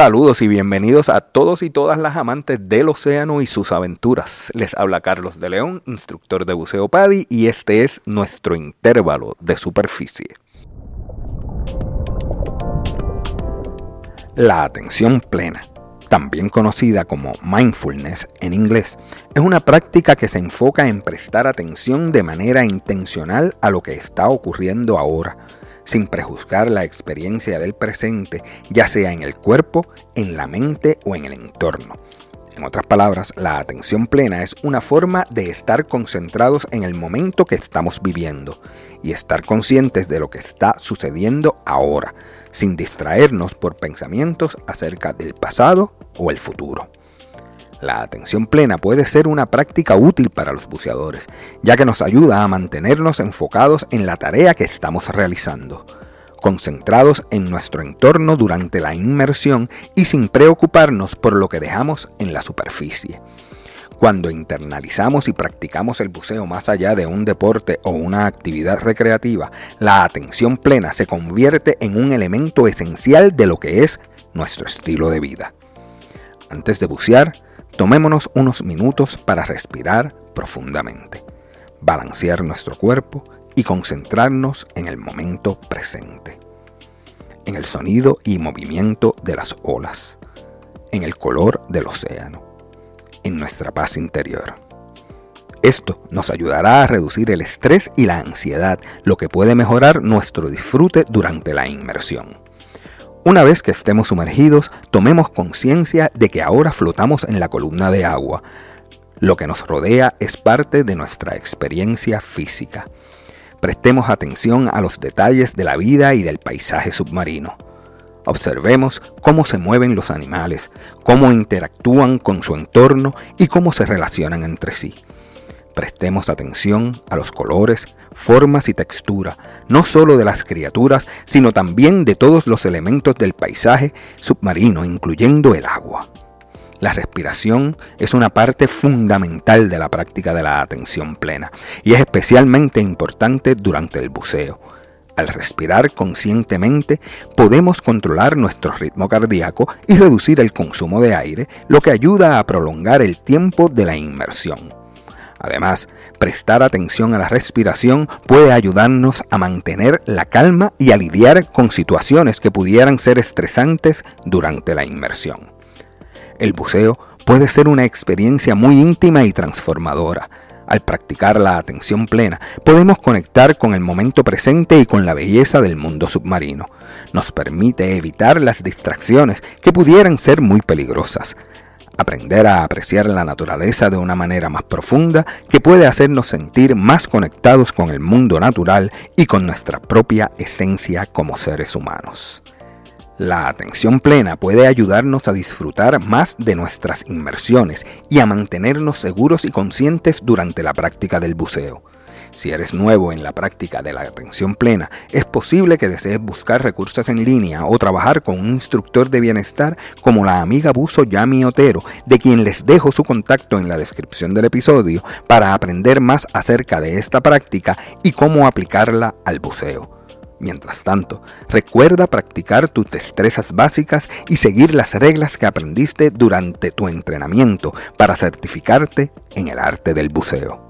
Saludos y bienvenidos a todos y todas las amantes del océano y sus aventuras. Les habla Carlos de León, instructor de buceo PADI, y este es nuestro intervalo de superficie. La atención plena, también conocida como mindfulness en inglés, es una práctica que se enfoca en prestar atención de manera intencional a lo que está ocurriendo ahora sin prejuzgar la experiencia del presente, ya sea en el cuerpo, en la mente o en el entorno. En otras palabras, la atención plena es una forma de estar concentrados en el momento que estamos viviendo y estar conscientes de lo que está sucediendo ahora, sin distraernos por pensamientos acerca del pasado o el futuro. La atención plena puede ser una práctica útil para los buceadores, ya que nos ayuda a mantenernos enfocados en la tarea que estamos realizando, concentrados en nuestro entorno durante la inmersión y sin preocuparnos por lo que dejamos en la superficie. Cuando internalizamos y practicamos el buceo más allá de un deporte o una actividad recreativa, la atención plena se convierte en un elemento esencial de lo que es nuestro estilo de vida. Antes de bucear, Tomémonos unos minutos para respirar profundamente, balancear nuestro cuerpo y concentrarnos en el momento presente, en el sonido y movimiento de las olas, en el color del océano, en nuestra paz interior. Esto nos ayudará a reducir el estrés y la ansiedad, lo que puede mejorar nuestro disfrute durante la inmersión. Una vez que estemos sumergidos, tomemos conciencia de que ahora flotamos en la columna de agua. Lo que nos rodea es parte de nuestra experiencia física. Prestemos atención a los detalles de la vida y del paisaje submarino. Observemos cómo se mueven los animales, cómo interactúan con su entorno y cómo se relacionan entre sí. Prestemos atención a los colores, formas y textura, no solo de las criaturas, sino también de todos los elementos del paisaje submarino, incluyendo el agua. La respiración es una parte fundamental de la práctica de la atención plena y es especialmente importante durante el buceo. Al respirar conscientemente podemos controlar nuestro ritmo cardíaco y reducir el consumo de aire, lo que ayuda a prolongar el tiempo de la inmersión. Además, prestar atención a la respiración puede ayudarnos a mantener la calma y a lidiar con situaciones que pudieran ser estresantes durante la inmersión. El buceo puede ser una experiencia muy íntima y transformadora. Al practicar la atención plena, podemos conectar con el momento presente y con la belleza del mundo submarino. Nos permite evitar las distracciones que pudieran ser muy peligrosas aprender a apreciar la naturaleza de una manera más profunda que puede hacernos sentir más conectados con el mundo natural y con nuestra propia esencia como seres humanos. La atención plena puede ayudarnos a disfrutar más de nuestras inmersiones y a mantenernos seguros y conscientes durante la práctica del buceo. Si eres nuevo en la práctica de la atención plena, es posible que desees buscar recursos en línea o trabajar con un instructor de bienestar como la amiga buzo Yami Otero, de quien les dejo su contacto en la descripción del episodio para aprender más acerca de esta práctica y cómo aplicarla al buceo. Mientras tanto, recuerda practicar tus destrezas básicas y seguir las reglas que aprendiste durante tu entrenamiento para certificarte en el arte del buceo.